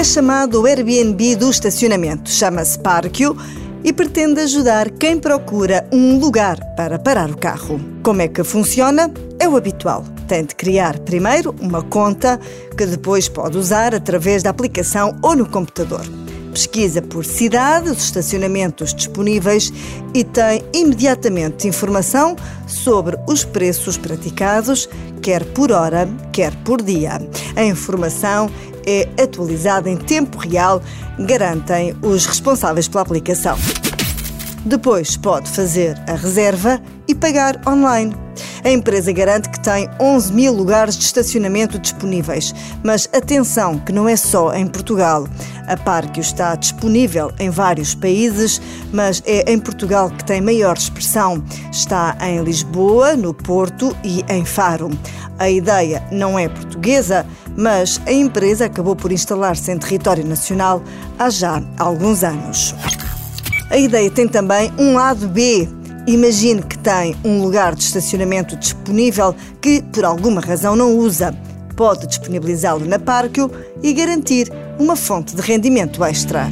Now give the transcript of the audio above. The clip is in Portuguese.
É chamado o Airbnb do estacionamento. Chama-se Parquio e pretende ajudar quem procura um lugar para parar o carro. Como é que funciona? É o habitual. Tem de criar primeiro uma conta que depois pode usar através da aplicação ou no computador. Pesquisa por cidade os estacionamentos disponíveis e tem imediatamente informação sobre os preços praticados, quer por hora, quer por dia. A informação é atualizada em tempo real, garantem os responsáveis pela aplicação. Depois pode fazer a reserva e pagar online. A empresa garante que tem 11 mil lugares de estacionamento disponíveis. Mas atenção, que não é só em Portugal. A Parque está disponível em vários países, mas é em Portugal que tem maior expressão. Está em Lisboa, no Porto e em Faro. A ideia não é portuguesa, mas a empresa acabou por instalar-se em território nacional há já alguns anos. A ideia tem também um lado B. Imagine que tem um lugar de estacionamento disponível que, por alguma razão, não usa. Pode disponibilizá-lo na Parquio e garantir uma fonte de rendimento extra.